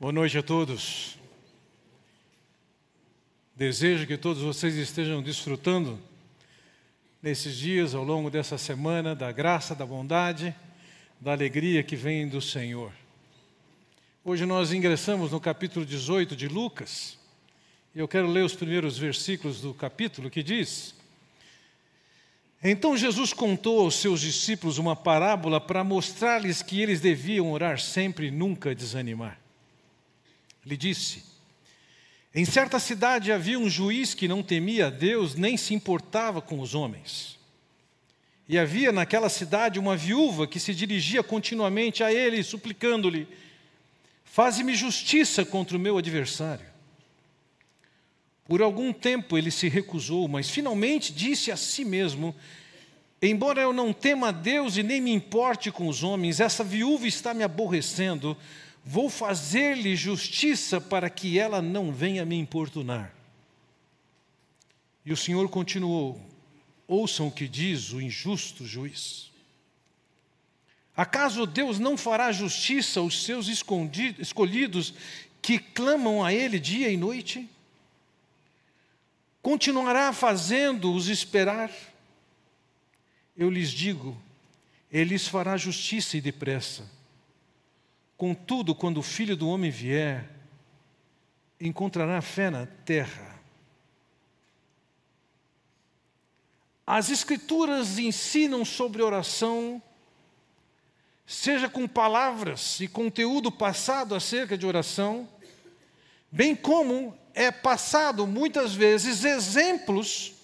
Boa noite a todos. Desejo que todos vocês estejam desfrutando nesses dias, ao longo dessa semana, da graça, da bondade, da alegria que vem do Senhor. Hoje nós ingressamos no capítulo 18 de Lucas. Eu quero ler os primeiros versículos do capítulo que diz: Então Jesus contou aos seus discípulos uma parábola para mostrar-lhes que eles deviam orar sempre e nunca desanimar. Lhe disse: Em certa cidade havia um juiz que não temia a Deus nem se importava com os homens. E havia naquela cidade uma viúva que se dirigia continuamente a ele, suplicando-lhe: Faze-me justiça contra o meu adversário. Por algum tempo ele se recusou, mas finalmente disse a si mesmo: Embora eu não tema a Deus e nem me importe com os homens, essa viúva está me aborrecendo Vou fazer-lhe justiça para que ela não venha me importunar. E o Senhor continuou: Ouçam o que diz o injusto juiz. Acaso Deus não fará justiça aos seus escolhidos que clamam a Ele dia e noite? Continuará fazendo-os esperar? Eu lhes digo, Ele lhes fará justiça e depressa. Contudo, quando o filho do homem vier, encontrará fé na terra. As Escrituras ensinam sobre oração, seja com palavras e conteúdo passado acerca de oração, bem como é passado muitas vezes exemplos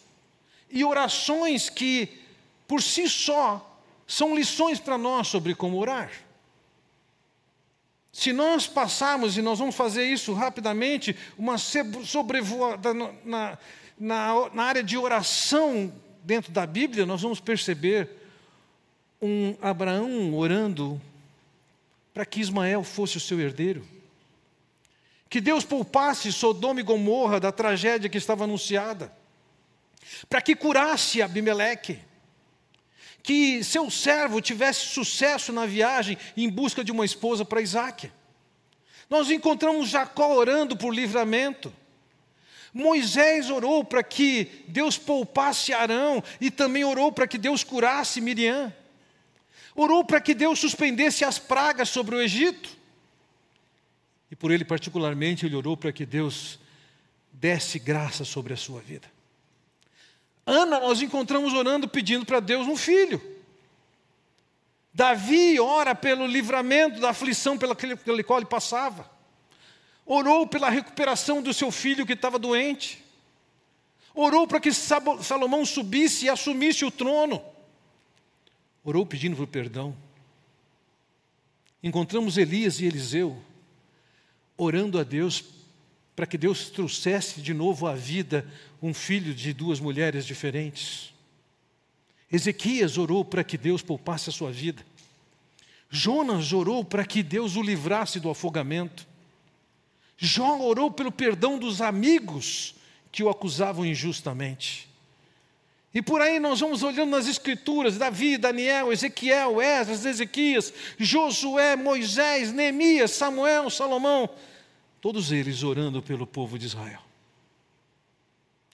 e orações que, por si só, são lições para nós sobre como orar. Se nós passarmos, e nós vamos fazer isso rapidamente, uma sobrevoada na, na, na área de oração dentro da Bíblia, nós vamos perceber um Abraão orando para que Ismael fosse o seu herdeiro. Que Deus poupasse Sodoma e Gomorra da tragédia que estava anunciada. Para que curasse Abimeleque que seu servo tivesse sucesso na viagem em busca de uma esposa para Isaac. Nós encontramos Jacó orando por livramento. Moisés orou para que Deus poupasse Arão e também orou para que Deus curasse Miriam. Orou para que Deus suspendesse as pragas sobre o Egito. E por ele, particularmente, ele orou para que Deus desse graça sobre a sua vida. Ana, nós encontramos orando pedindo para Deus um filho. Davi ora pelo livramento da aflição pela qual ele passava. Orou pela recuperação do seu filho que estava doente. Orou para que Salomão subisse e assumisse o trono. Orou pedindo por perdão. Encontramos Elias e Eliseu orando a Deus para que Deus trouxesse de novo à vida um filho de duas mulheres diferentes. Ezequias orou para que Deus poupasse a sua vida. Jonas orou para que Deus o livrasse do afogamento. Jó orou pelo perdão dos amigos que o acusavam injustamente. E por aí nós vamos olhando nas Escrituras: Davi, Daniel, Ezequiel, Esdras, Ezequias, Josué, Moisés, Neemias, Samuel, Salomão todos eles orando pelo povo de Israel.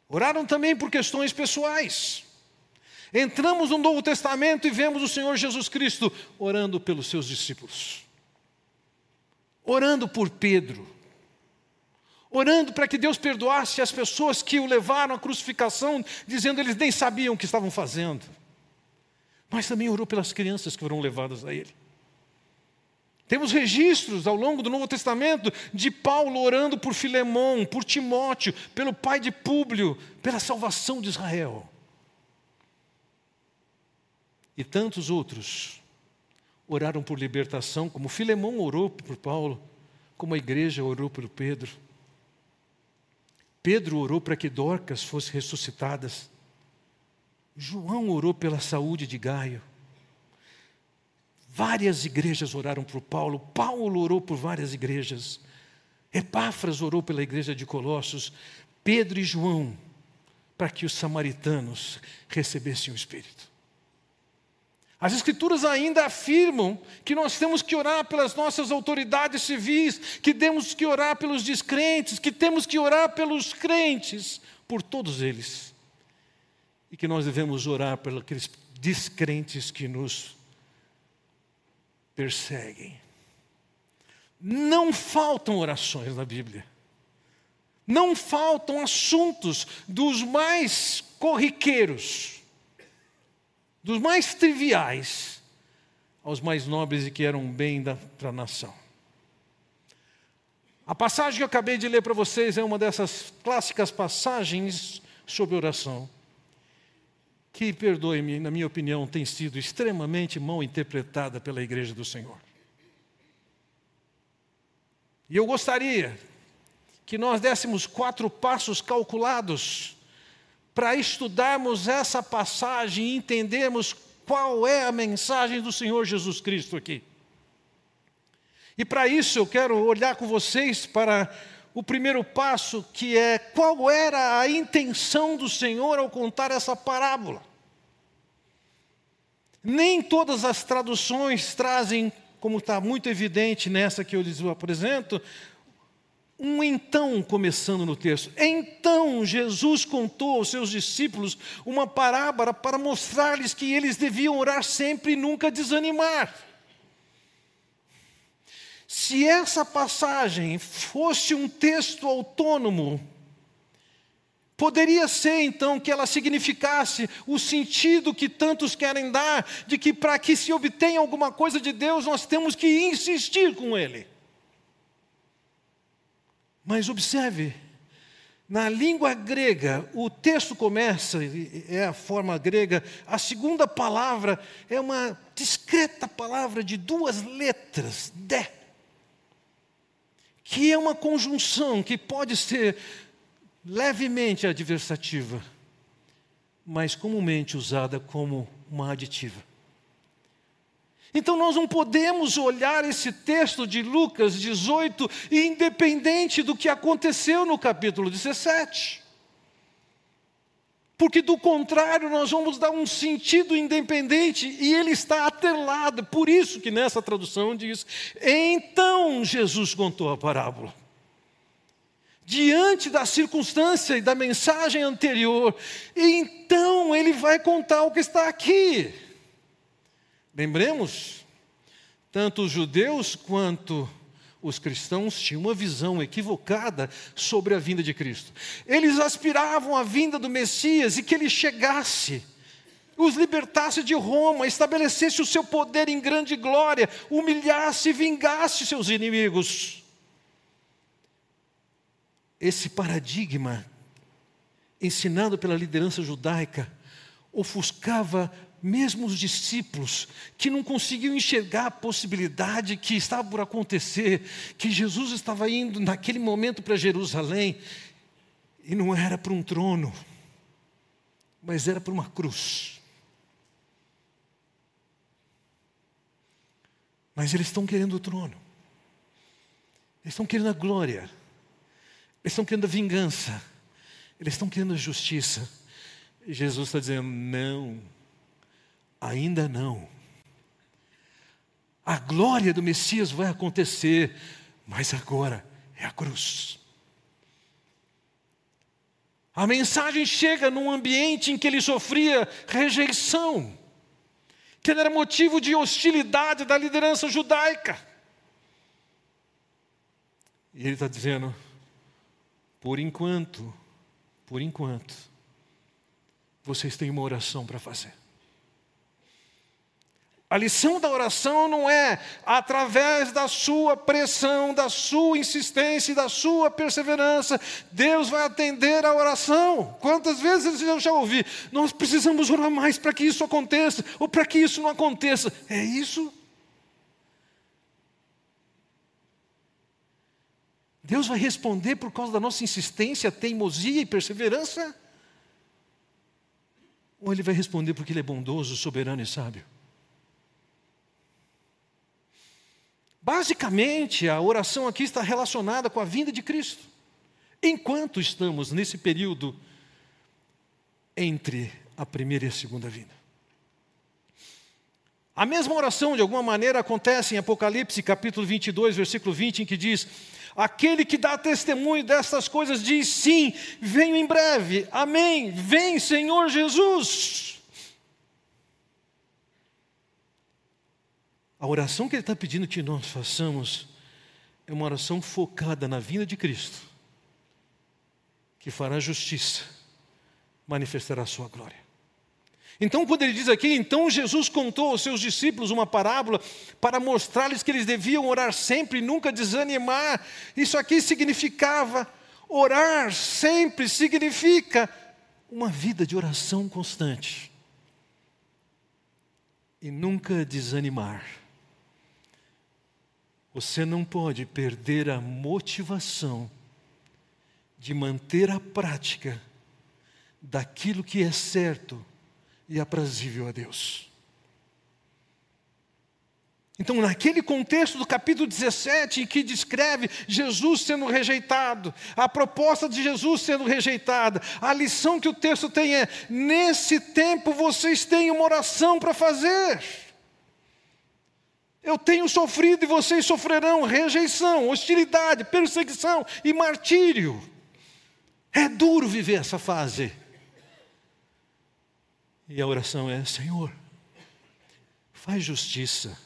Oraram também por questões pessoais. Entramos no Novo Testamento e vemos o Senhor Jesus Cristo orando pelos seus discípulos, orando por Pedro, orando para que Deus perdoasse as pessoas que o levaram à crucificação, dizendo eles nem sabiam o que estavam fazendo. Mas também orou pelas crianças que foram levadas a Ele. Temos registros ao longo do Novo Testamento de Paulo orando por Filemão, por Timóteo, pelo pai de Públio, pela salvação de Israel. E tantos outros oraram por libertação, como Filemão orou por Paulo, como a igreja orou por Pedro. Pedro orou para que Dorcas fosse ressuscitadas. João orou pela saúde de Gaio. Várias igrejas oraram por Paulo, Paulo orou por várias igrejas, Epáfras orou pela igreja de Colossos, Pedro e João, para que os samaritanos recebessem o Espírito. As Escrituras ainda afirmam que nós temos que orar pelas nossas autoridades civis, que temos que orar pelos descrentes, que temos que orar pelos crentes, por todos eles. E que nós devemos orar pelos descrentes que nos perseguem. Não faltam orações na Bíblia. Não faltam assuntos dos mais corriqueiros dos mais triviais aos mais nobres e que eram bem para a nação. A passagem que eu acabei de ler para vocês é uma dessas clássicas passagens sobre oração, que, perdoe-me, na minha opinião, tem sido extremamente mal interpretada pela Igreja do Senhor. E eu gostaria que nós dessemos quatro passos calculados para estudarmos essa passagem e entendermos qual é a mensagem do Senhor Jesus Cristo aqui. E para isso eu quero olhar com vocês para o primeiro passo, que é qual era a intenção do Senhor ao contar essa parábola. Nem todas as traduções trazem, como está muito evidente nessa que eu lhes apresento, um então começando no texto. Então Jesus contou aos seus discípulos uma parábola para mostrar-lhes que eles deviam orar sempre e nunca desanimar. Se essa passagem fosse um texto autônomo, Poderia ser então que ela significasse o sentido que tantos querem dar, de que para que se obtenha alguma coisa de Deus, nós temos que insistir com Ele. Mas observe, na língua grega, o texto começa, é a forma grega, a segunda palavra é uma discreta palavra de duas letras, de, que é uma conjunção que pode ser levemente adversativa, mas comumente usada como uma aditiva. Então nós não podemos olhar esse texto de Lucas 18 independente do que aconteceu no capítulo 17. Porque do contrário, nós vamos dar um sentido independente e ele está atrelado. Por isso que nessa tradução diz: "Então Jesus contou a parábola" diante da circunstância e da mensagem anterior, então ele vai contar o que está aqui. Lembremos, tanto os judeus quanto os cristãos tinham uma visão equivocada sobre a vinda de Cristo. Eles aspiravam à vinda do Messias e que ele chegasse, os libertasse de Roma, estabelecesse o seu poder em grande glória, humilhasse e vingasse seus inimigos. Esse paradigma, ensinado pela liderança judaica, ofuscava mesmo os discípulos que não conseguiam enxergar a possibilidade que estava por acontecer, que Jesus estava indo naquele momento para Jerusalém, e não era para um trono, mas era para uma cruz. Mas eles estão querendo o trono, eles estão querendo a glória, eles estão querendo a vingança, eles estão querendo a justiça. E Jesus está dizendo: não Ainda não. A glória do Messias vai acontecer, mas agora é a cruz. A mensagem chega num ambiente em que ele sofria rejeição, que era motivo de hostilidade da liderança judaica. E ele está dizendo: por enquanto, por enquanto, vocês têm uma oração para fazer. A lição da oração não é através da sua pressão, da sua insistência, da sua perseverança, Deus vai atender a oração. Quantas vezes eu já ouvi, nós precisamos orar mais para que isso aconteça, ou para que isso não aconteça. É isso? Deus vai responder por causa da nossa insistência, teimosia e perseverança? Ou Ele vai responder porque Ele é bondoso, soberano e sábio? Basicamente, a oração aqui está relacionada com a vinda de Cristo. Enquanto estamos nesse período entre a primeira e a segunda vinda. A mesma oração, de alguma maneira, acontece em Apocalipse, capítulo 22, versículo 20, em que diz: Aquele que dá testemunho destas coisas diz sim, venho em breve, amém, vem Senhor Jesus. A oração que ele está pedindo que nós façamos é uma oração focada na vinda de Cristo, que fará justiça, manifestará a sua glória. Então, quando ele diz aqui, então Jesus contou aos seus discípulos uma parábola para mostrar-lhes que eles deviam orar sempre e nunca desanimar. Isso aqui significava orar sempre significa uma vida de oração constante e nunca desanimar. Você não pode perder a motivação de manter a prática daquilo que é certo e aprazível a Deus. Então, naquele contexto do capítulo 17, em que descreve Jesus sendo rejeitado, a proposta de Jesus sendo rejeitada, a lição que o texto tem é: nesse tempo vocês têm uma oração para fazer. Eu tenho sofrido e vocês sofrerão rejeição, hostilidade, perseguição e martírio. É duro viver essa fase. E a oração é: Senhor, faz justiça,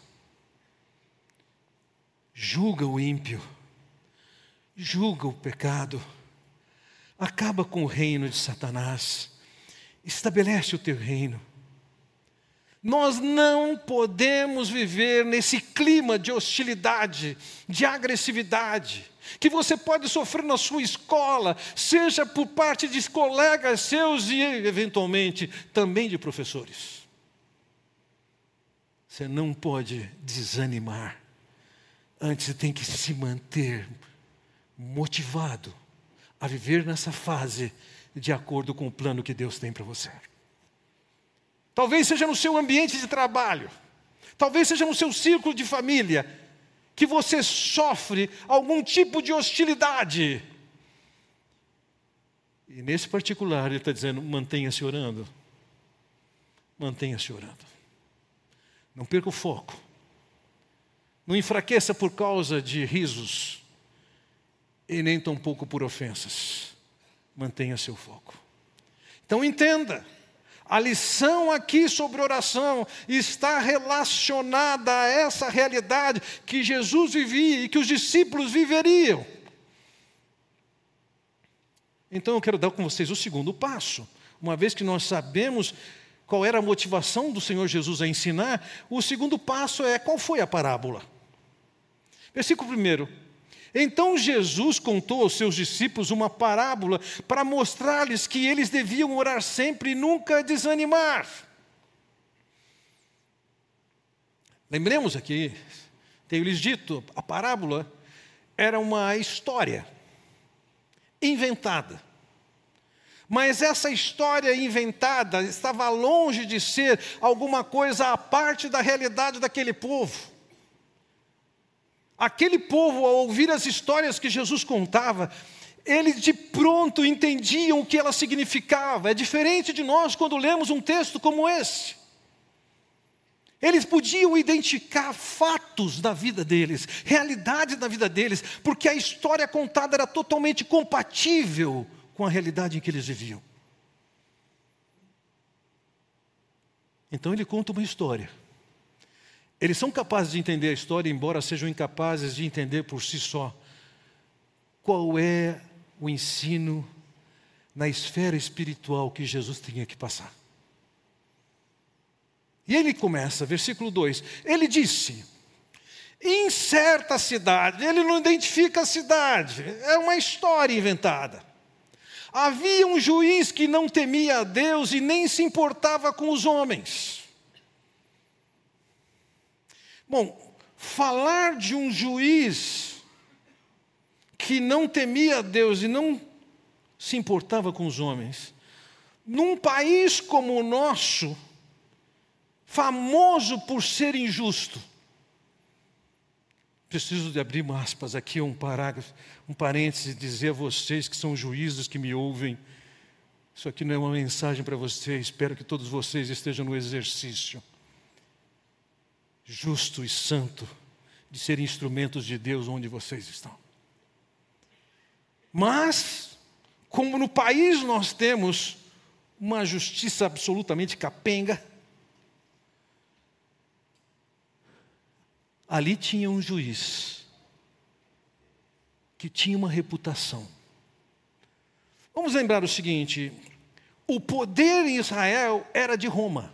julga o ímpio, julga o pecado, acaba com o reino de Satanás, estabelece o teu reino. Nós não podemos viver nesse clima de hostilidade, de agressividade, que você pode sofrer na sua escola, seja por parte de colegas seus e, eventualmente, também de professores. Você não pode desanimar. Antes, você tem que se manter motivado a viver nessa fase de acordo com o plano que Deus tem para você. Talvez seja no seu ambiente de trabalho, talvez seja no seu círculo de família, que você sofre algum tipo de hostilidade. E nesse particular, ele está dizendo: mantenha-se orando. Mantenha-se orando. Não perca o foco. Não enfraqueça por causa de risos. E nem tampouco por ofensas. Mantenha seu foco. Então entenda. A lição aqui sobre oração está relacionada a essa realidade que Jesus vivia e que os discípulos viveriam. Então eu quero dar com vocês o segundo passo. Uma vez que nós sabemos qual era a motivação do Senhor Jesus a ensinar, o segundo passo é qual foi a parábola? Versículo 1. Então Jesus contou aos seus discípulos uma parábola para mostrar-lhes que eles deviam orar sempre e nunca desanimar. Lembremos aqui, tenho-lhes dito, a parábola era uma história inventada. Mas essa história inventada estava longe de ser alguma coisa à parte da realidade daquele povo. Aquele povo, ao ouvir as histórias que Jesus contava, eles de pronto entendiam o que ela significava. É diferente de nós quando lemos um texto como esse. Eles podiam identificar fatos da vida deles, realidades da vida deles, porque a história contada era totalmente compatível com a realidade em que eles viviam. Então ele conta uma história eles são capazes de entender a história, embora sejam incapazes de entender por si só qual é o ensino na esfera espiritual que Jesus tinha que passar. E ele começa, versículo 2: ele disse, em certa cidade, ele não identifica a cidade, é uma história inventada. Havia um juiz que não temia a Deus e nem se importava com os homens. Bom, falar de um juiz que não temia Deus e não se importava com os homens, num país como o nosso, famoso por ser injusto. Preciso de abrir aspas aqui, um parágrafo, um parêntese, e dizer a vocês que são juízes que me ouvem. Isso aqui não é uma mensagem para vocês, espero que todos vocês estejam no exercício. Justo e santo de serem instrumentos de Deus onde vocês estão. Mas, como no país nós temos uma justiça absolutamente capenga, ali tinha um juiz que tinha uma reputação. Vamos lembrar o seguinte: o poder em Israel era de Roma.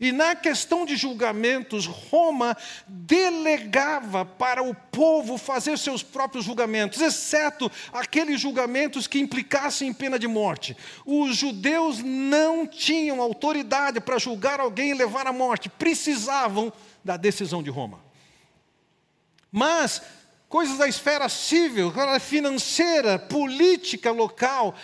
E na questão de julgamentos, Roma delegava para o povo fazer seus próprios julgamentos, exceto aqueles julgamentos que implicassem em pena de morte. Os judeus não tinham autoridade para julgar alguém e levar à morte, precisavam da decisão de Roma. Mas coisas da esfera civil, financeira, política local,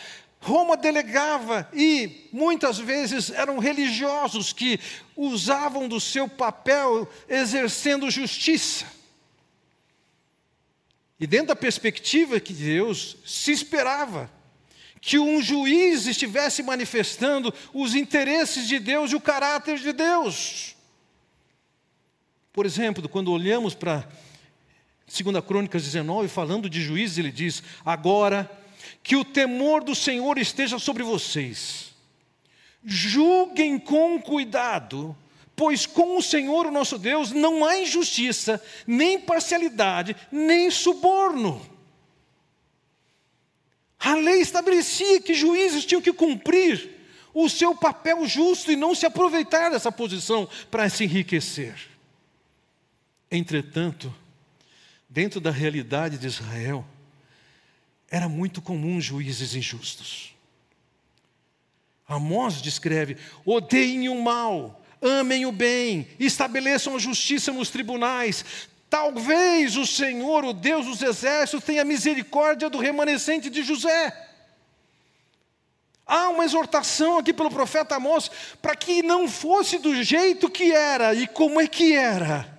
Roma delegava e muitas vezes eram religiosos que usavam do seu papel exercendo justiça. E dentro da perspectiva que Deus se esperava que um juiz estivesse manifestando os interesses de Deus e o caráter de Deus. Por exemplo, quando olhamos para 2 Crônicas 19, falando de juízes, ele diz: Agora que o temor do Senhor esteja sobre vocês. Julguem com cuidado, pois com o Senhor, o nosso Deus, não há injustiça, nem parcialidade, nem suborno. A lei estabelecia que juízes tinham que cumprir o seu papel justo e não se aproveitar dessa posição para se enriquecer. Entretanto, dentro da realidade de Israel, era muito comum juízes injustos. Amós descreve: odeiem o mal, amem o bem, estabeleçam a justiça nos tribunais. Talvez o Senhor, o Deus dos exércitos, tenha misericórdia do remanescente de José. Há uma exortação aqui pelo profeta Amós para que não fosse do jeito que era e como é que era.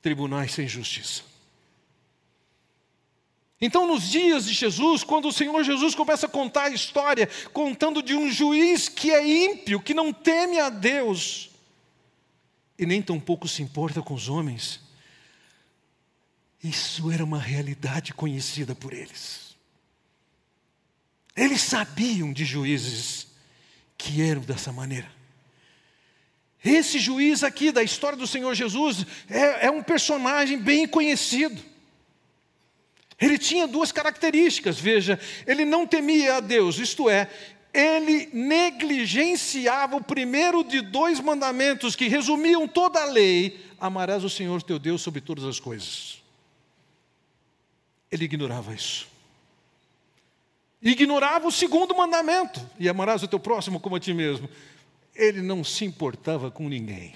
Tribunais sem justiça. Então, nos dias de Jesus, quando o Senhor Jesus começa a contar a história, contando de um juiz que é ímpio, que não teme a Deus, e nem tampouco se importa com os homens, isso era uma realidade conhecida por eles. Eles sabiam de juízes que eram dessa maneira. Esse juiz aqui da história do Senhor Jesus é, é um personagem bem conhecido. Ele tinha duas características, veja, ele não temia a Deus, isto é, ele negligenciava o primeiro de dois mandamentos que resumiam toda a lei: amarás o Senhor teu Deus sobre todas as coisas. Ele ignorava isso. Ignorava o segundo mandamento: e amarás o teu próximo como a ti mesmo. Ele não se importava com ninguém.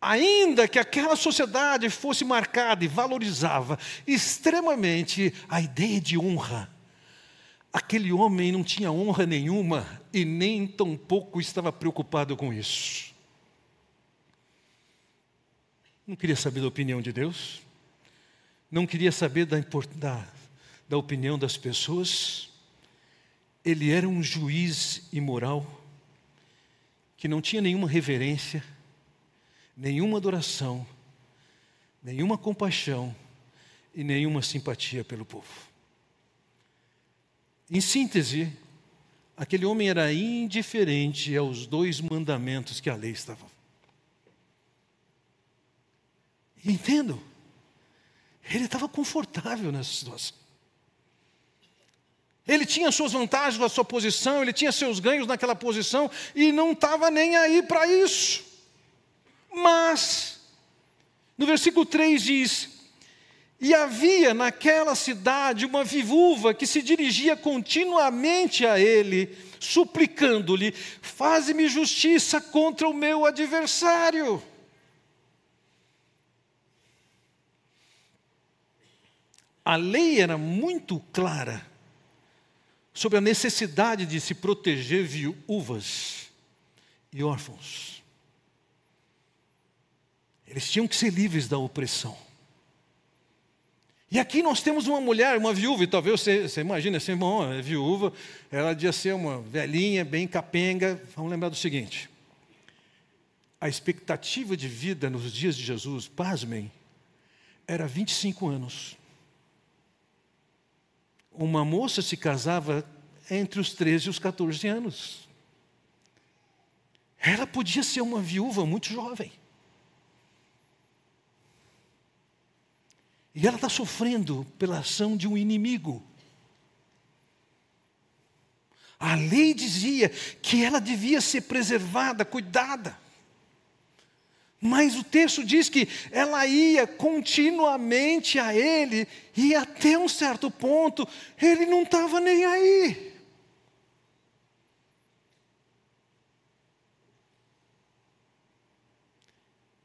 Ainda que aquela sociedade fosse marcada e valorizava extremamente a ideia de honra, aquele homem não tinha honra nenhuma e nem tampouco estava preocupado com isso. Não queria saber da opinião de Deus, não queria saber da, da, da opinião das pessoas. Ele era um juiz imoral, que não tinha nenhuma reverência nenhuma adoração, nenhuma compaixão e nenhuma simpatia pelo povo. Em síntese, aquele homem era indiferente aos dois mandamentos que a lei estava. Entendo. Ele estava confortável nessa situação. Ele tinha suas vantagens a sua posição, ele tinha seus ganhos naquela posição e não estava nem aí para isso. Mas, no versículo 3 diz: E havia naquela cidade uma viúva que se dirigia continuamente a ele, suplicando-lhe: Faze-me justiça contra o meu adversário. A lei era muito clara sobre a necessidade de se proteger viúvas e órfãos. Eles tinham que ser livres da opressão. E aqui nós temos uma mulher, uma viúva, e talvez você, você imagine assim, bom, é viúva, ela devia ser uma velhinha, bem capenga. Vamos lembrar do seguinte: a expectativa de vida nos dias de Jesus, pasmem, era 25 anos. Uma moça se casava entre os 13 e os 14 anos. Ela podia ser uma viúva muito jovem. E ela está sofrendo pela ação de um inimigo. A lei dizia que ela devia ser preservada, cuidada. Mas o texto diz que ela ia continuamente a ele, e até um certo ponto ele não estava nem aí.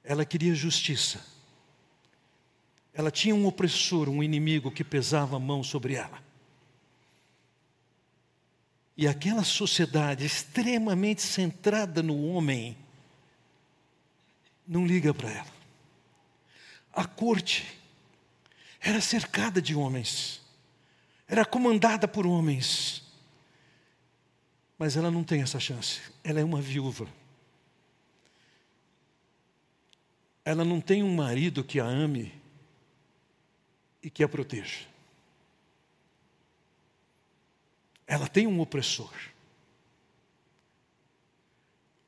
Ela queria justiça. Ela tinha um opressor, um inimigo que pesava a mão sobre ela. E aquela sociedade extremamente centrada no homem não liga para ela. A corte era cercada de homens, era comandada por homens, mas ela não tem essa chance. Ela é uma viúva. Ela não tem um marido que a ame e que a proteja. Ela tem um opressor.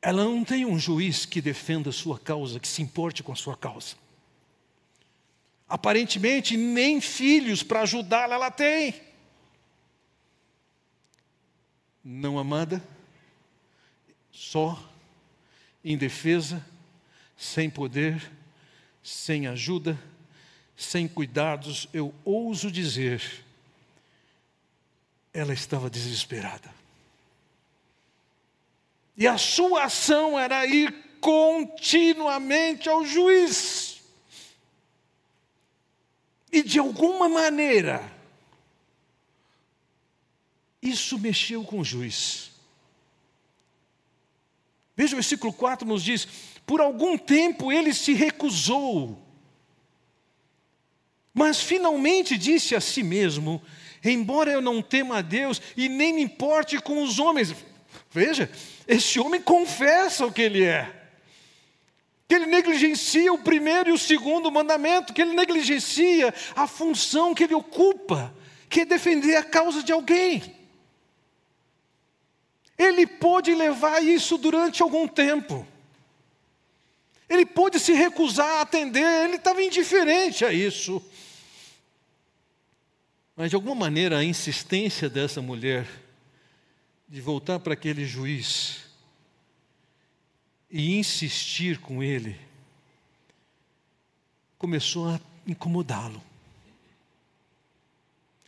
Ela não tem um juiz que defenda a sua causa, que se importe com a sua causa. Aparentemente, nem filhos para ajudá-la ela tem. Não amada, só, indefesa, sem poder, sem ajuda, sem cuidados, eu ouso dizer, ela estava desesperada. E a sua ação era ir continuamente ao juiz. E de alguma maneira, isso mexeu com o juiz. Veja o versículo 4 nos diz: Por algum tempo ele se recusou mas finalmente disse a si mesmo: Embora eu não tema a Deus e nem me importe com os homens. Veja, esse homem confessa o que ele é. Que ele negligencia o primeiro e o segundo mandamento, que ele negligencia a função que ele ocupa, que é defender a causa de alguém. Ele pôde levar isso durante algum tempo. Ele pôde se recusar a atender, ele estava indiferente a isso. Mas de alguma maneira a insistência dessa mulher de voltar para aquele juiz e insistir com ele começou a incomodá-lo.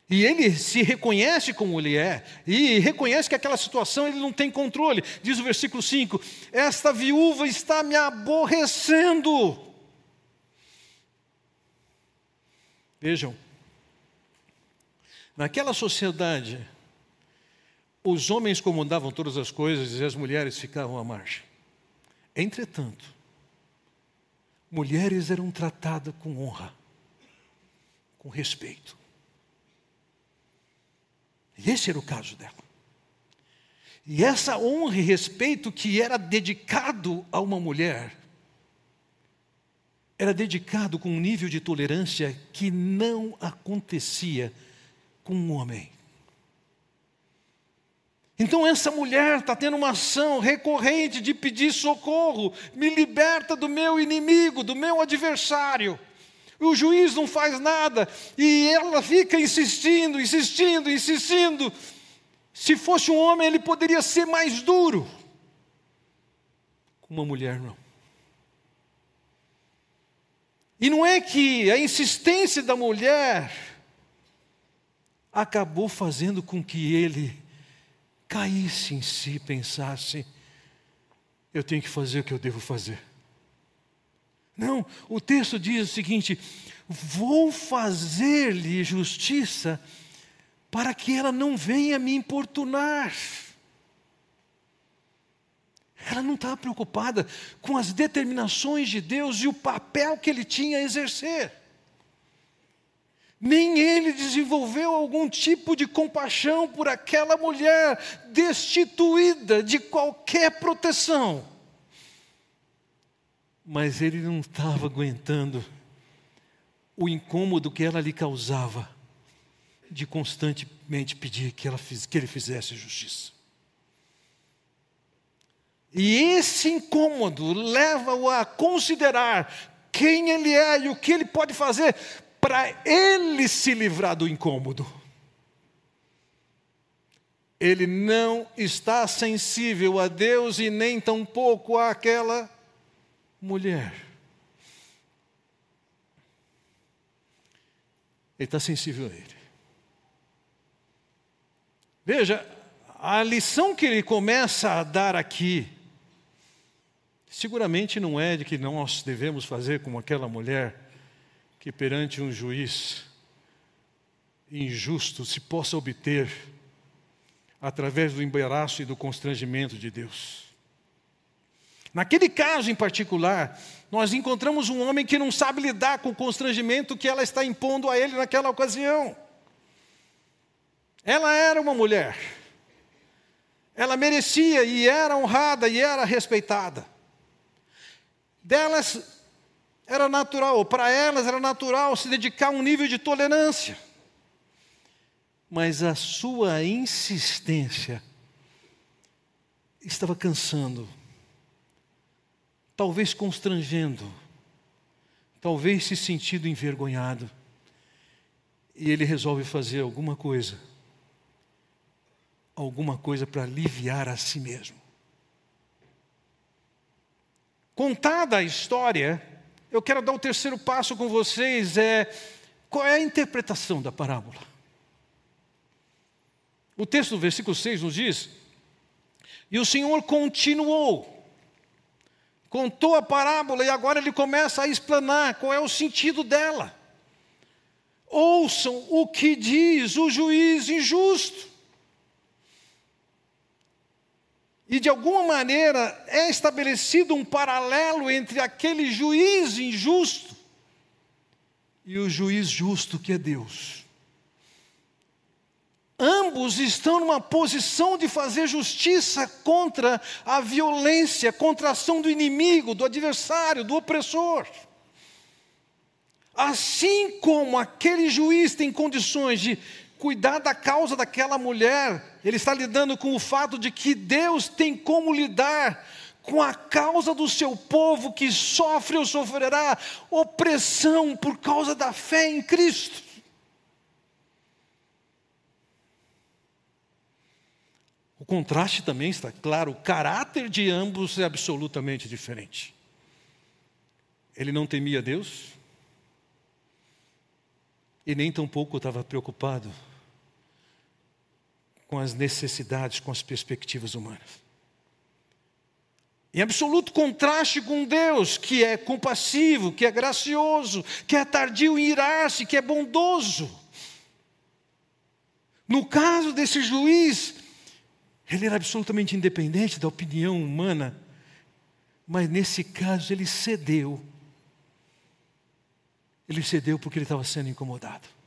E ele se reconhece como ele é, e reconhece que aquela situação ele não tem controle. Diz o versículo 5: Esta viúva está me aborrecendo. Vejam, Naquela sociedade, os homens comandavam todas as coisas e as mulheres ficavam à margem. Entretanto, mulheres eram tratadas com honra, com respeito. E esse era o caso dela. E essa honra e respeito que era dedicado a uma mulher, era dedicado com um nível de tolerância que não acontecia com um homem. Então essa mulher está tendo uma ação recorrente de pedir socorro, me liberta do meu inimigo, do meu adversário. O juiz não faz nada e ela fica insistindo, insistindo, insistindo. Se fosse um homem, ele poderia ser mais duro. Com uma mulher, não. E não é que a insistência da mulher acabou fazendo com que ele caísse em si pensasse: eu tenho que fazer o que eu devo fazer. Não, o texto diz o seguinte: vou fazer-lhe justiça para que ela não venha me importunar. Ela não estava preocupada com as determinações de Deus e o papel que ele tinha a exercer nem ele desenvolveu algum tipo de compaixão por aquela mulher destituída de qualquer proteção. mas ele não estava aguentando o incômodo que ela lhe causava de constantemente pedir que, ela, que ele fizesse justiça. E esse incômodo leva-o a considerar quem ele é e o que ele pode fazer para ele se livrar do incômodo. Ele não está sensível a Deus e nem tampouco àquela mulher. Ele está sensível a ele. Veja, a lição que ele começa a dar aqui, seguramente não é de que nós devemos fazer como aquela mulher que perante um juiz injusto se possa obter através do embaraço e do constrangimento de Deus. Naquele caso em particular, nós encontramos um homem que não sabe lidar com o constrangimento que ela está impondo a ele naquela ocasião. Ela era uma mulher. Ela merecia e era honrada e era respeitada. Delas era natural, para elas era natural se dedicar a um nível de tolerância. Mas a sua insistência estava cansando, talvez constrangendo, talvez se sentindo envergonhado. E ele resolve fazer alguma coisa alguma coisa para aliviar a si mesmo. Contada a história, eu quero dar o terceiro passo com vocês, é qual é a interpretação da parábola? O texto do versículo 6 nos diz: E o Senhor continuou, contou a parábola e agora ele começa a explanar qual é o sentido dela. Ouçam o que diz o juiz injusto. E de alguma maneira é estabelecido um paralelo entre aquele juiz injusto e o juiz justo que é Deus. Ambos estão numa posição de fazer justiça contra a violência, contra a ação do inimigo, do adversário, do opressor. Assim como aquele juiz tem condições de cuidar da causa daquela mulher, ele está lidando com o fato de que Deus tem como lidar com a causa do seu povo que sofre ou sofrerá opressão por causa da fé em Cristo. O contraste também está claro, o caráter de ambos é absolutamente diferente. Ele não temia Deus, e nem tampouco estava preocupado com as necessidades, com as perspectivas humanas. Em absoluto contraste com Deus, que é compassivo, que é gracioso, que é tardio em irar-se, que é bondoso. No caso desse juiz, ele era absolutamente independente da opinião humana, mas nesse caso ele cedeu ele cedeu porque ele estava sendo incomodado.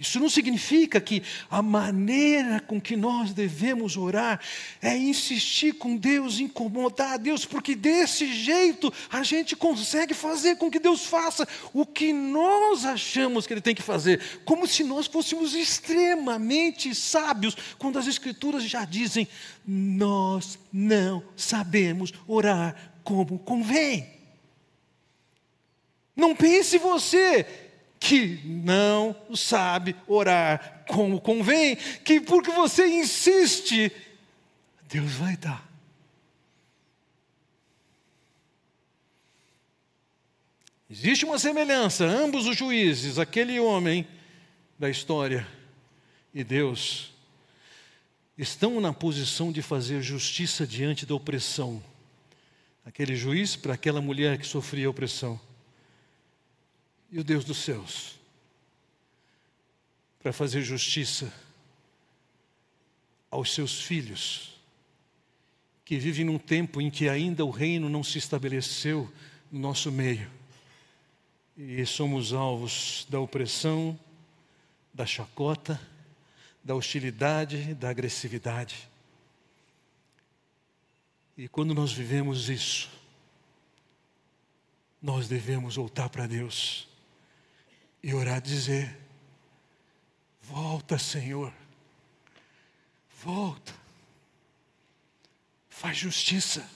Isso não significa que a maneira com que nós devemos orar é insistir com Deus, incomodar a Deus, porque desse jeito a gente consegue fazer com que Deus faça o que nós achamos que Ele tem que fazer, como se nós fôssemos extremamente sábios, quando as Escrituras já dizem: nós não sabemos orar como convém. Não pense você que não sabe orar como convém, que porque você insiste, Deus vai dar. Existe uma semelhança, ambos os juízes, aquele homem da história e Deus, estão na posição de fazer justiça diante da opressão. Aquele juiz para aquela mulher que sofria opressão e o Deus dos céus para fazer justiça aos seus filhos, que vivem num tempo em que ainda o reino não se estabeleceu no nosso meio, e somos alvos da opressão, da chacota, da hostilidade, da agressividade. E quando nós vivemos isso, nós devemos voltar para Deus e orar, dizer: Volta, Senhor, volta, faz justiça.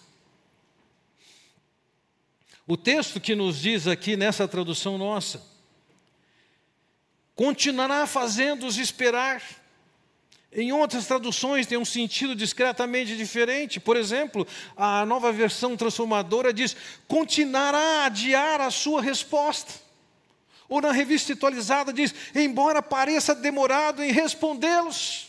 O texto que nos diz aqui nessa tradução nossa, continuará fazendo-os esperar. Em outras traduções tem um sentido discretamente diferente. Por exemplo, a nova versão transformadora diz: continuará a adiar a sua resposta. Ou na revista atualizada diz: embora pareça demorado em respondê-los.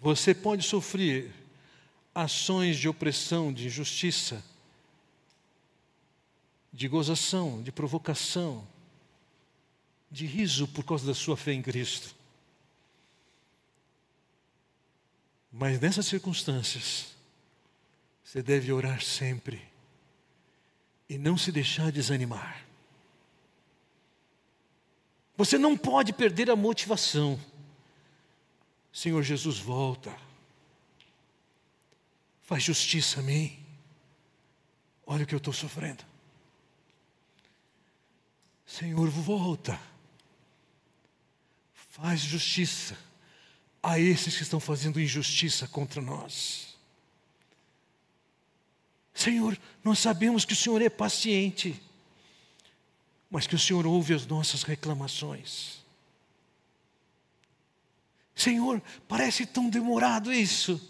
Você pode sofrer ações de opressão, de injustiça, de gozação, de provocação, de riso por causa da sua fé em Cristo. Mas nessas circunstâncias, você deve orar sempre e não se deixar desanimar. Você não pode perder a motivação. Senhor Jesus, volta. Faz justiça a mim. Olha o que eu estou sofrendo. Senhor, volta. Faz justiça a esses que estão fazendo injustiça contra nós. Senhor, nós sabemos que o Senhor é paciente, mas que o Senhor ouve as nossas reclamações. Senhor, parece tão demorado isso,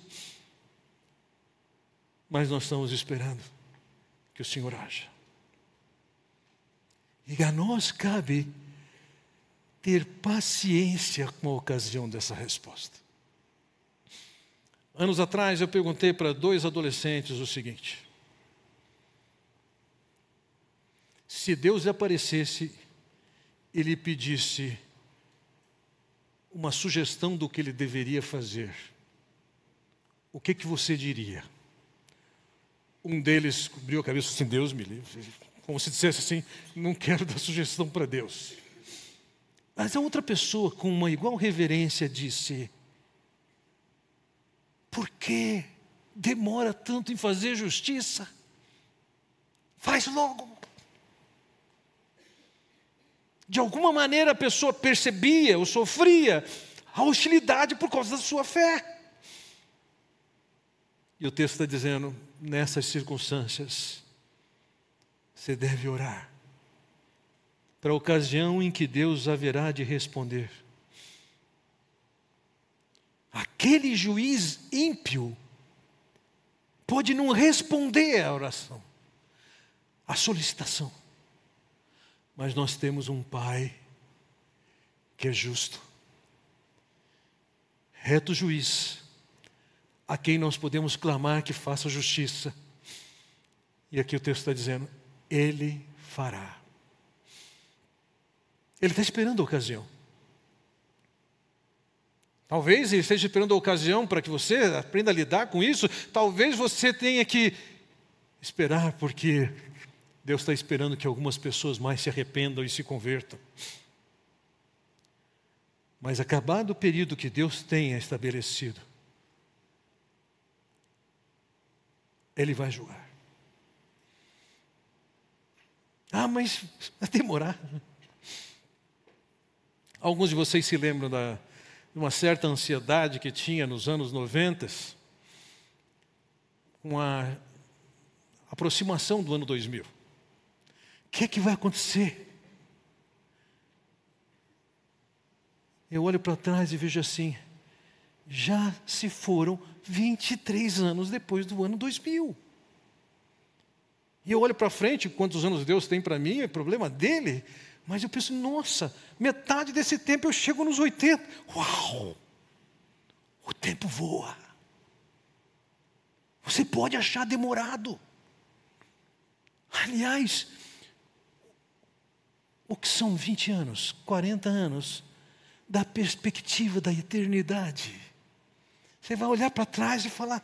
mas nós estamos esperando que o Senhor haja. E a nós cabe ter paciência com a ocasião dessa resposta. Anos atrás eu perguntei para dois adolescentes o seguinte: se Deus aparecesse e lhe pedisse uma sugestão do que ele deveria fazer, o que, que você diria? Um deles cobriu a cabeça assim: Deus me livre como se dissesse assim: não quero dar sugestão para Deus. Mas a outra pessoa, com uma igual reverência, disse: Por que demora tanto em fazer justiça? Faz logo. De alguma maneira a pessoa percebia ou sofria a hostilidade por causa da sua fé. E o texto está dizendo: nessas circunstâncias, você deve orar para a ocasião em que Deus haverá de responder. Aquele juiz ímpio pode não responder à oração, à solicitação, mas nós temos um Pai que é justo, reto juiz, a quem nós podemos clamar que faça justiça. E aqui o texto está dizendo: ele fará. Ele está esperando a ocasião. Talvez ele esteja esperando a ocasião para que você aprenda a lidar com isso. Talvez você tenha que esperar, porque Deus está esperando que algumas pessoas mais se arrependam e se convertam. Mas acabado o período que Deus tenha estabelecido, Ele vai julgar. Ah, mas vai demorar. Alguns de vocês se lembram da, de uma certa ansiedade que tinha nos anos 90, com a aproximação do ano 2000. Que é que vai acontecer? Eu olho para trás e vejo assim, já se foram 23 anos depois do ano 2000. E eu olho para frente, quantos anos Deus tem para mim, é problema dele. Mas eu penso, nossa, metade desse tempo eu chego nos 80. Uau! O tempo voa. Você pode achar demorado. Aliás, o que são 20 anos, 40 anos, da perspectiva da eternidade? Você vai olhar para trás e falar: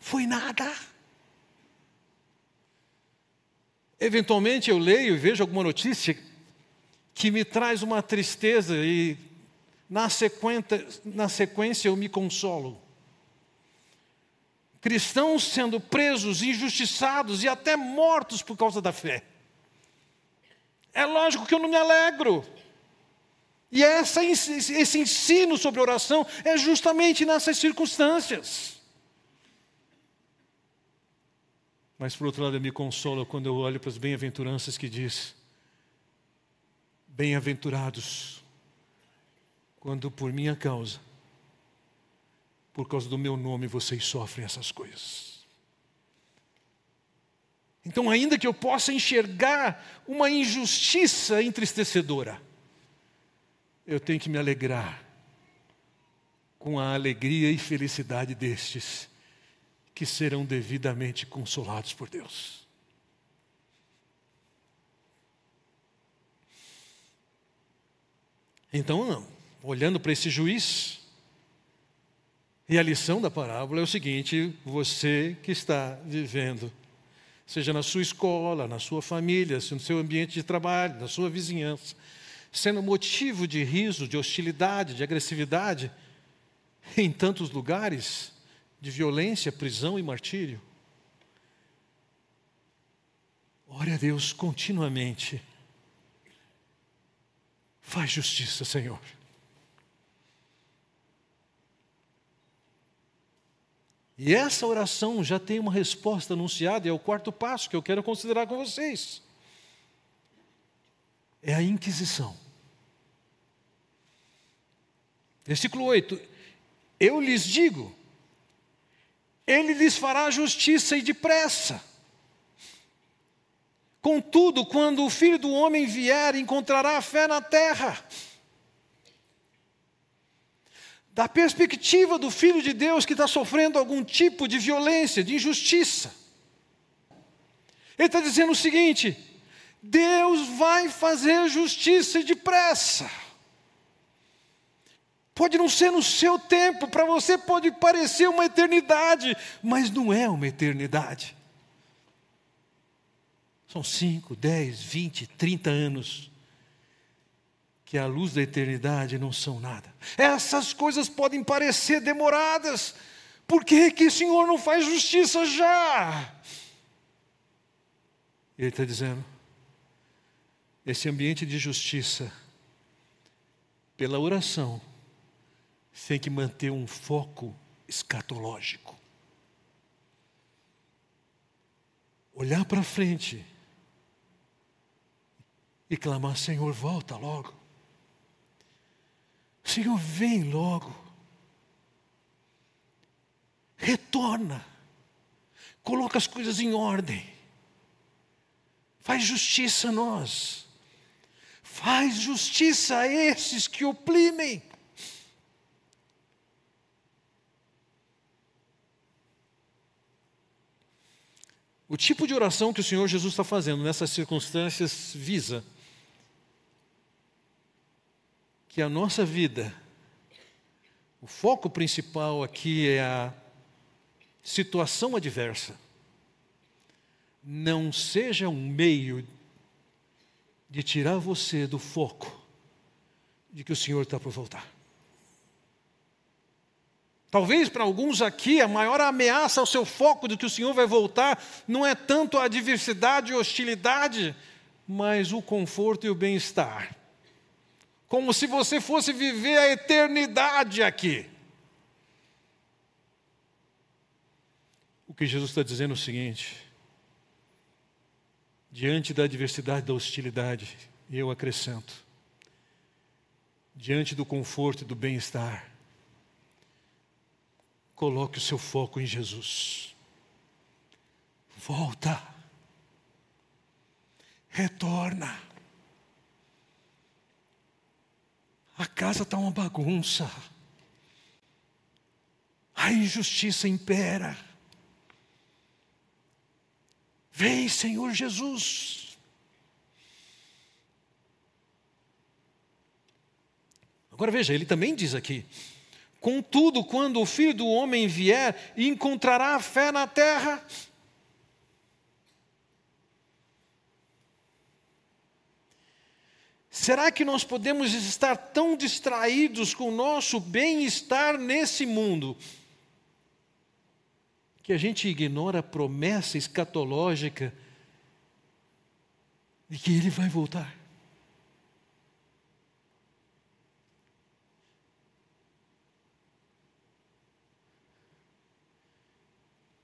foi nada. Eventualmente eu leio e vejo alguma notícia que me traz uma tristeza e na sequência, na sequência eu me consolo. Cristãos sendo presos, injustiçados e até mortos por causa da fé. É lógico que eu não me alegro. E essa, esse ensino sobre oração é justamente nessas circunstâncias. Mas, por outro lado, eu me consolo quando eu olho para as bem-aventuranças que diz: Bem-aventurados, quando por minha causa, por causa do meu nome, vocês sofrem essas coisas. Então, ainda que eu possa enxergar uma injustiça entristecedora, eu tenho que me alegrar com a alegria e felicidade destes que serão devidamente consolados por Deus. Então, não, olhando para esse juiz, e a lição da parábola é o seguinte: você que está vivendo, seja na sua escola, na sua família, no seu ambiente de trabalho, na sua vizinhança, sendo motivo de riso, de hostilidade, de agressividade, em tantos lugares, de violência, prisão e martírio. Ore a Deus continuamente. Faz justiça, Senhor. E essa oração já tem uma resposta anunciada, e é o quarto passo que eu quero considerar com vocês é a Inquisição. Versículo 8: Eu lhes digo, ele lhes fará justiça e depressa. Contudo, quando o filho do homem vier, encontrará fé na terra. Da perspectiva do filho de Deus que está sofrendo algum tipo de violência, de injustiça, ele está dizendo o seguinte: Deus vai fazer justiça depressa. Pode não ser no seu tempo, para você pode parecer uma eternidade, mas não é uma eternidade. São 5, 10, 20, 30 anos que à luz da eternidade não são nada. Essas coisas podem parecer demoradas. Por que, que o Senhor não faz justiça já? Ele está dizendo: esse ambiente de justiça, pela oração, tem que manter um foco escatológico. Olhar para frente e clamar: Senhor, volta logo. Senhor, vem logo. Retorna. Coloca as coisas em ordem. Faz justiça a nós. Faz justiça a esses que oprimem. O tipo de oração que o Senhor Jesus está fazendo nessas circunstâncias visa que a nossa vida, o foco principal aqui é a situação adversa, não seja um meio de tirar você do foco de que o Senhor está por voltar. Talvez para alguns aqui a maior ameaça ao seu foco de que o Senhor vai voltar não é tanto a adversidade e hostilidade, mas o conforto e o bem-estar. Como se você fosse viver a eternidade aqui. O que Jesus está dizendo é o seguinte: Diante da adversidade, da hostilidade, eu acrescento, diante do conforto e do bem-estar, coloque o seu foco em Jesus. Volta. Retorna. A casa está uma bagunça. A injustiça impera. Vem, Senhor Jesus. Agora veja, ele também diz aqui: Contudo, quando o filho do homem vier, encontrará fé na terra. Será que nós podemos estar tão distraídos com o nosso bem-estar nesse mundo que a gente ignora a promessa escatológica de que ele vai voltar?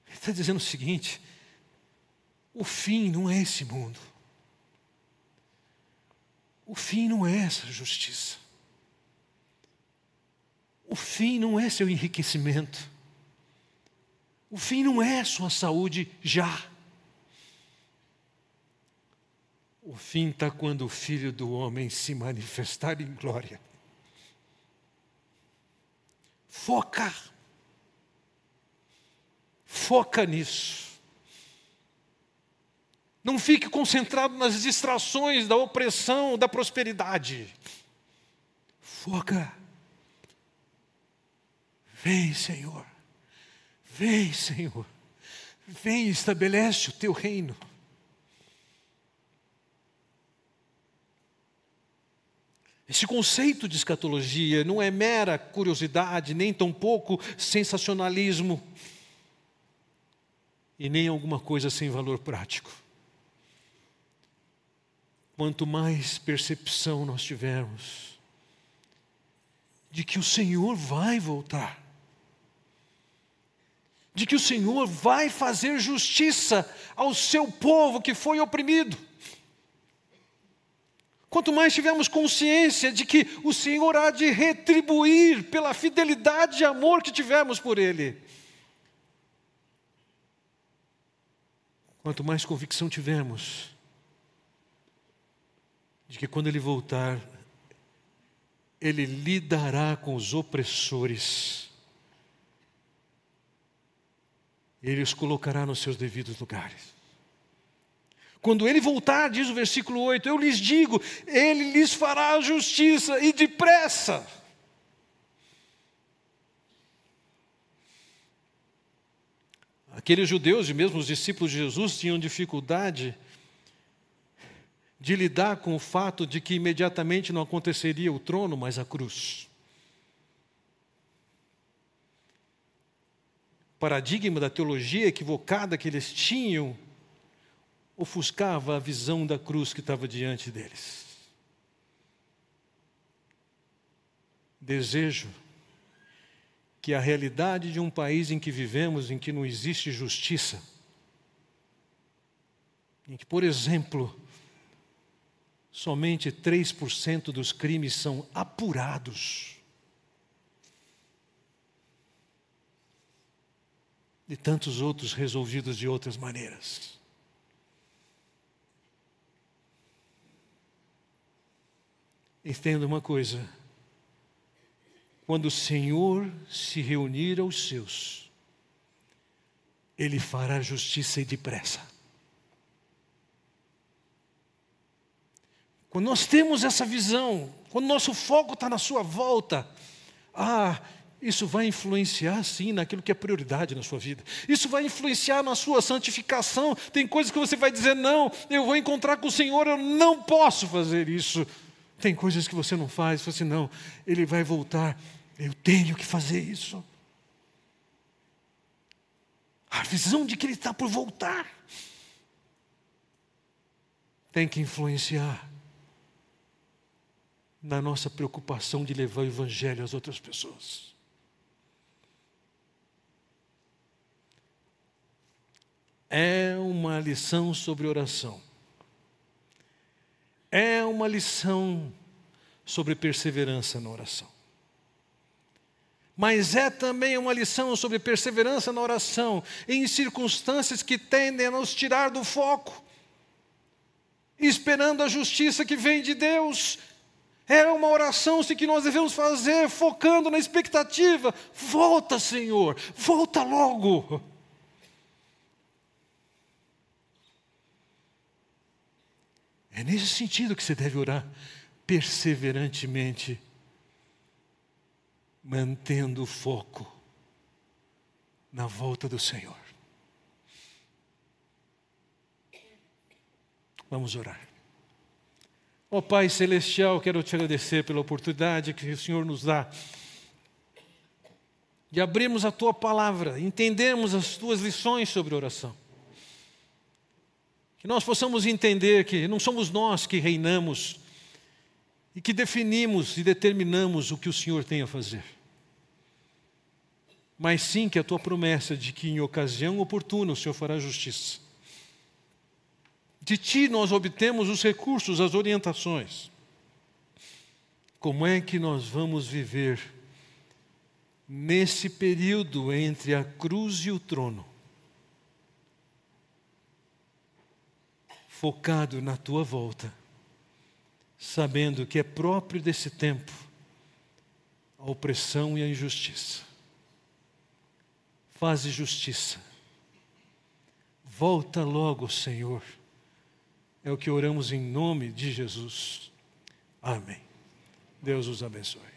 Ele está dizendo o seguinte: o fim não é esse mundo. O fim não é essa justiça. O fim não é seu enriquecimento. O fim não é sua saúde já. O fim está quando o Filho do Homem se manifestar em glória. Foca. Foca nisso. Não fique concentrado nas distrações da opressão, da prosperidade. Foca. Vem, Senhor. Vem, Senhor. Vem, estabelece o teu reino. Esse conceito de escatologia não é mera curiosidade, nem tampouco sensacionalismo, e nem alguma coisa sem valor prático. Quanto mais percepção nós tivermos de que o Senhor vai voltar, de que o Senhor vai fazer justiça ao seu povo que foi oprimido. Quanto mais tivermos consciência de que o Senhor há de retribuir pela fidelidade e amor que tivemos por Ele. Quanto mais convicção tivermos de que quando ele voltar, ele lidará com os opressores, ele os colocará nos seus devidos lugares. Quando ele voltar, diz o versículo 8, eu lhes digo, ele lhes fará justiça e depressa. Aqueles judeus e mesmo os discípulos de Jesus tinham dificuldade de lidar com o fato de que imediatamente não aconteceria o trono, mas a cruz. O paradigma da teologia equivocada que eles tinham ofuscava a visão da cruz que estava diante deles. Desejo que a realidade de um país em que vivemos, em que não existe justiça, em que, por exemplo, somente 3% dos crimes são apurados. E tantos outros resolvidos de outras maneiras. Entenda uma coisa: quando o Senhor se reunir aos seus, Ele fará justiça e depressa. Quando nós temos essa visão, quando nosso foco está na sua volta, ah, isso vai influenciar sim naquilo que é prioridade na sua vida. Isso vai influenciar na sua santificação. Tem coisas que você vai dizer, não, eu vou encontrar com o Senhor, eu não posso fazer isso. Tem coisas que você não faz, você assim, não, ele vai voltar, eu tenho que fazer isso. A visão de que ele está por voltar tem que influenciar na nossa preocupação de levar o Evangelho às outras pessoas. É uma lição sobre oração. É uma lição sobre perseverança na oração. Mas é também uma lição sobre perseverança na oração em circunstâncias que tendem a nos tirar do foco, esperando a justiça que vem de Deus, é uma oração que nós devemos fazer focando na expectativa. Volta, Senhor, volta logo. É nesse sentido que você deve orar perseverantemente, mantendo o foco na volta do Senhor. Vamos orar. Ó oh, Pai Celestial, quero te agradecer pela oportunidade que o Senhor nos dá de abrirmos a tua palavra, entendermos as tuas lições sobre oração. Que nós possamos entender que não somos nós que reinamos e que definimos e determinamos o que o Senhor tem a fazer. Mas sim que a tua promessa de que em ocasião oportuna o Senhor fará justiça. De ti nós obtemos os recursos, as orientações. Como é que nós vamos viver nesse período entre a cruz e o trono? focado na tua volta, sabendo que é próprio desse tempo a opressão e a injustiça. Faze justiça. Volta logo, Senhor. É o que oramos em nome de Jesus. Amém. Deus os abençoe.